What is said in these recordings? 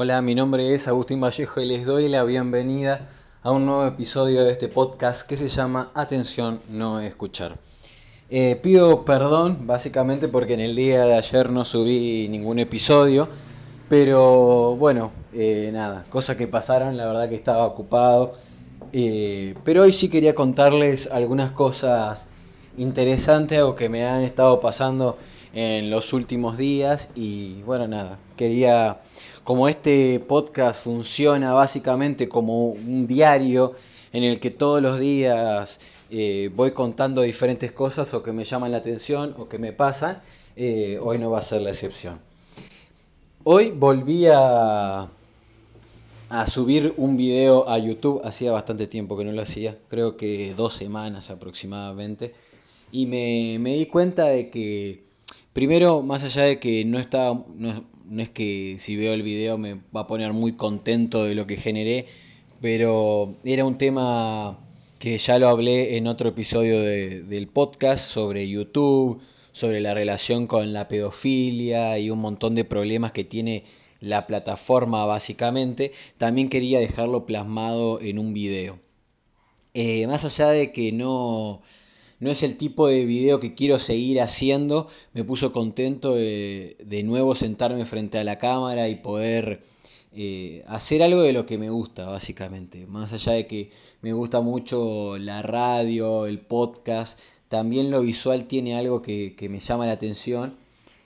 Hola, mi nombre es Agustín Vallejo y les doy la bienvenida a un nuevo episodio de este podcast que se llama Atención, no escuchar. Eh, pido perdón básicamente porque en el día de ayer no subí ningún episodio, pero bueno, eh, nada, cosas que pasaron, la verdad que estaba ocupado. Eh, pero hoy sí quería contarles algunas cosas interesantes o que me han estado pasando en los últimos días y bueno, nada, quería como este podcast funciona básicamente como un diario en el que todos los días eh, voy contando diferentes cosas o que me llaman la atención o que me pasan, eh, hoy no va a ser la excepción. Hoy volví a, a subir un video a YouTube, hacía bastante tiempo que no lo hacía, creo que dos semanas aproximadamente, y me, me di cuenta de que, primero, más allá de que no estaba es que si veo el video me va a poner muy contento de lo que generé, pero era un tema que ya lo hablé en otro episodio del podcast sobre YouTube, sobre la relación con la pedofilia y un montón de problemas que tiene la plataforma básicamente. También quería dejarlo plasmado en un video. Eh, más allá de que no no es el tipo de video que quiero seguir haciendo. Me puso contento de, nuevo sentarme frente a la cámara y poder eh, hacer algo de lo que me gusta, básicamente. Más allá de que me gusta mucho la radio, el podcast, también lo visual tiene algo que, me llama la atención.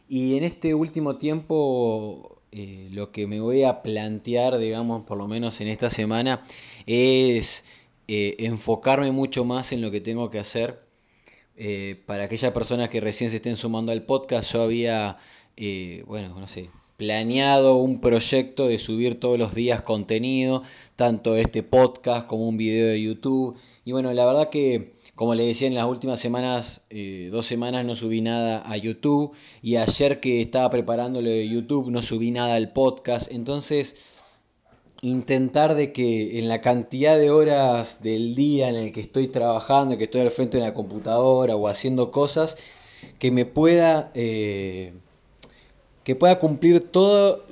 Y en este último tiempo eh, lo que me voy a plantear, digamos, por lo menos en esta semana, es eh, enfocarme mucho más en lo que tengo que hacer eh, para aquellas personas que recién se estén sumando al podcast, yo había, eh, bueno, no sé, planeado un proyecto de subir todos los días contenido, tanto este podcast como un video de YouTube. Y bueno, la verdad que, como le decía en las últimas semanas, eh, dos semanas no subí nada a YouTube. Y ayer que estaba preparando lo de YouTube no subí nada al podcast. Entonces intentar de que en la cantidad de horas del día en el que estoy trabajando, que estoy al frente de la computadora o haciendo cosas, que me pueda, eh, que pueda cumplir todo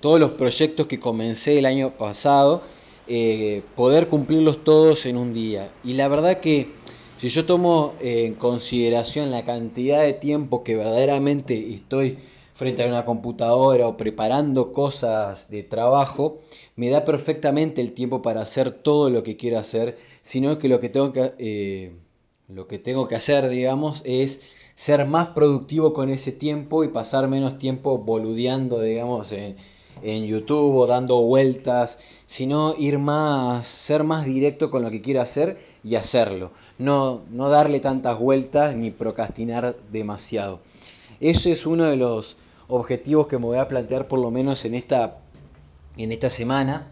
todos los proyectos que comencé el año pasado, eh, poder cumplirlos todos en un día. Y la verdad que si yo tomo en consideración la cantidad de tiempo que verdaderamente estoy frente a una computadora o preparando cosas de trabajo, me da perfectamente el tiempo para hacer todo lo que quiero hacer, sino que lo que tengo que, eh, lo que, tengo que hacer, digamos, es ser más productivo con ese tiempo y pasar menos tiempo boludeando, digamos, en, en YouTube o dando vueltas, sino ir más, ser más directo con lo que quiero hacer y hacerlo. No, no darle tantas vueltas ni procrastinar demasiado. Eso es uno de los objetivos que me voy a plantear por lo menos en esta, en esta semana.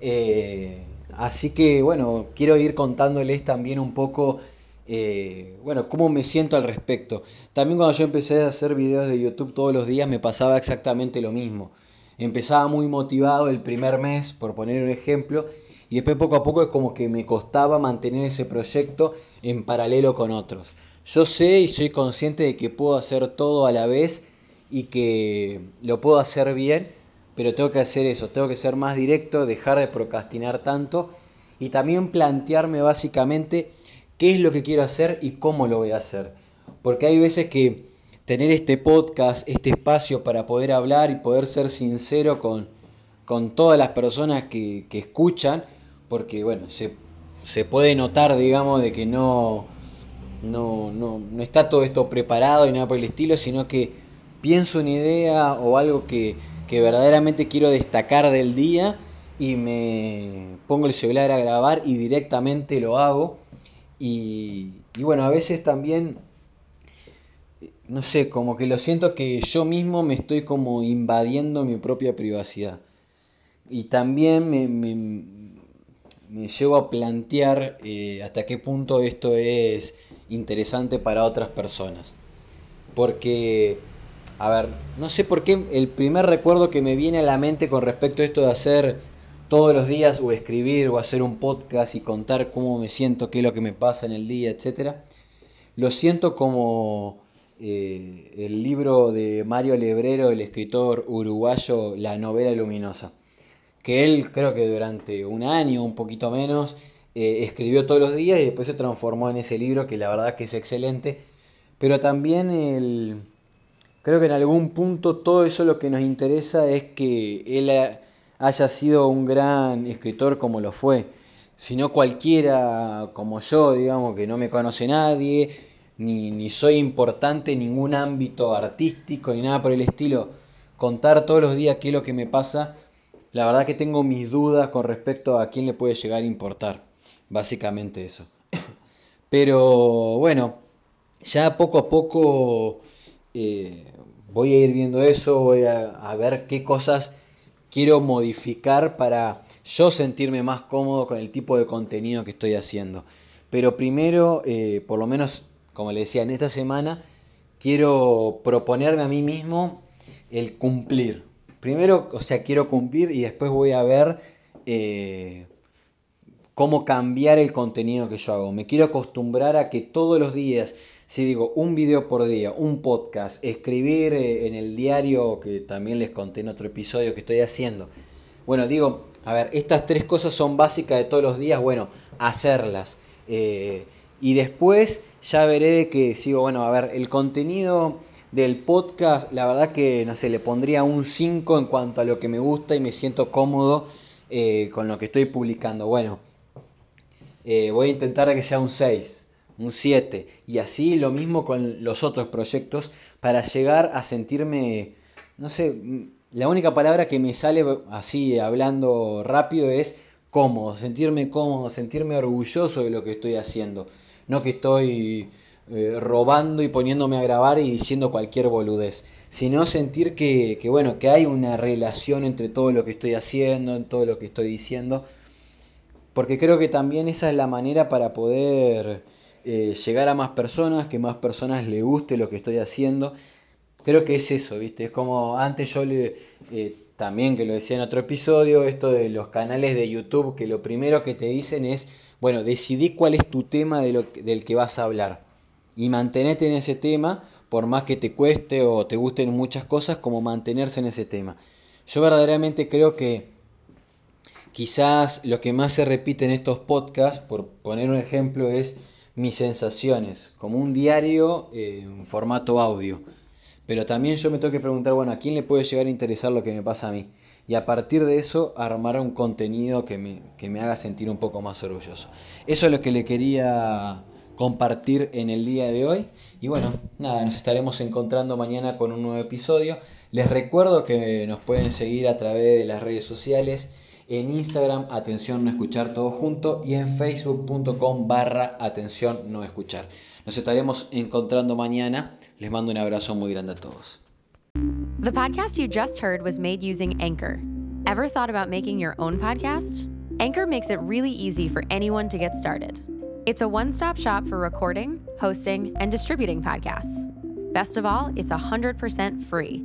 Eh, así que bueno, quiero ir contándoles también un poco, eh, bueno, cómo me siento al respecto. También cuando yo empecé a hacer videos de YouTube todos los días me pasaba exactamente lo mismo. Empezaba muy motivado el primer mes, por poner un ejemplo, y después poco a poco es como que me costaba mantener ese proyecto en paralelo con otros. Yo sé y soy consciente de que puedo hacer todo a la vez y que lo puedo hacer bien, pero tengo que hacer eso, tengo que ser más directo, dejar de procrastinar tanto y también plantearme básicamente qué es lo que quiero hacer y cómo lo voy a hacer. Porque hay veces que tener este podcast, este espacio para poder hablar y poder ser sincero con, con todas las personas que, que escuchan, porque bueno, se, se, puede notar, digamos, de que no, no, no, no está todo esto preparado y nada por el estilo, sino que pienso una idea o algo que, verdaderamente quiero destacar del día y me pongo el celular a grabar y directamente lo hago. Y, bueno, a veces también, no sé, como que lo siento que yo mismo me estoy como invadiendo mi propia privacidad. Y también me, me, llevo a plantear eh, hasta qué punto esto es interesante para otras personas. Porque a ver, no sé por qué el primer recuerdo que me viene a la mente con respecto a esto de hacer todos los días o escribir o hacer un podcast y contar cómo me siento, qué es lo que me pasa en el día, etc. Lo siento como eh, el libro de Mario Lebrero, el escritor uruguayo La novela luminosa, que él creo que durante un año, un poquito menos, eh, escribió todos los días y después se transformó en ese libro que la verdad que es excelente, pero también el, creo que en algún punto todo eso lo que nos interesa es que él haya sido un gran escritor como lo fue, sino cualquiera como yo, digamos, que no me conoce nadie, ni, soy importante en ningún ámbito artístico, ni nada por el estilo, contar todos los días qué es lo que me pasa, la verdad que tengo mis dudas con respecto a quién le puede llegar a importar. Básicamente eso. Pero bueno, ya poco a poco eh, voy a ir viendo eso, voy a, ver qué cosas quiero modificar para yo sentirme más cómodo con el tipo de contenido que estoy haciendo. Pero primero, eh, por lo menos como le decía, en esta semana quiero proponerme a mí mismo el cumplir. Primero, o sea, quiero cumplir y después voy a ver eh, cómo cambiar el contenido que yo hago. Me quiero acostumbrar a que todos los días, si digo un video por día, un podcast, escribir eh, en el diario, que también les conté en otro episodio que estoy haciendo. Bueno, digo, a ver, estas tres cosas son básicas de todos los días, bueno, hacerlas. Eh, y después ya veré que sigo, bueno, a ver, el contenido del podcast, la verdad que, no sé, le pondría un 5 en cuanto a lo que me gusta y me siento cómodo eh, con lo que estoy publicando. Bueno, voy a intentar que sea un 6, un 7 y así lo mismo con los otros proyectos para llegar a sentirme, no sé, la única palabra que me sale así hablando rápido es cómodo, sentirme cómodo, sentirme orgulloso de lo que estoy haciendo. No que estoy eh, robando y poniéndome a grabar y diciendo cualquier boludez, sino sentir que, bueno, que hay una relación entre todo lo que estoy haciendo, en todo lo que estoy diciendo, porque creo que también esa es la manera para poder eh, llegar a más personas, que más personas le guste lo que estoy haciendo. Creo que es eso, ¿viste? Es como antes yo. Eh, también que lo decía en otro episodio, esto de los canales de YouTube, que lo primero que te dicen es bueno, decidí cuál es tu tema de lo, del que vas a hablar. Y mantenete en ese tema, por más que te cueste o te gusten muchas cosas, como mantenerse en ese tema. Yo verdaderamente creo que quizás lo que más se repite en estos podcasts, por poner un ejemplo, es mis sensaciones, como un diario eh, en formato audio. Pero también yo me tengo que preguntar, bueno, ¿a quién le puede llegar a interesar lo que me pasa a mí? y a partir de eso armar un contenido que me, haga sentir un poco más orgulloso. Eso es lo que le quería compartir en el día de hoy. Y bueno, nada, nos estaremos encontrando mañana con un nuevo episodio. Les recuerdo que nos pueden seguir a través de las redes sociales. En Instagram, atención no escuchar todo junto. Y en facebook.com barra atención no escuchar. Nos estaremos encontrando mañana. Les mando un abrazo muy grande a todos. The podcast you just heard was made using Anchor. Ever thought about making your own podcast? Anchor makes it really easy for anyone to get started. It's a one stop shop for recording, hosting, and distributing podcasts. Best of all, it's 100% free.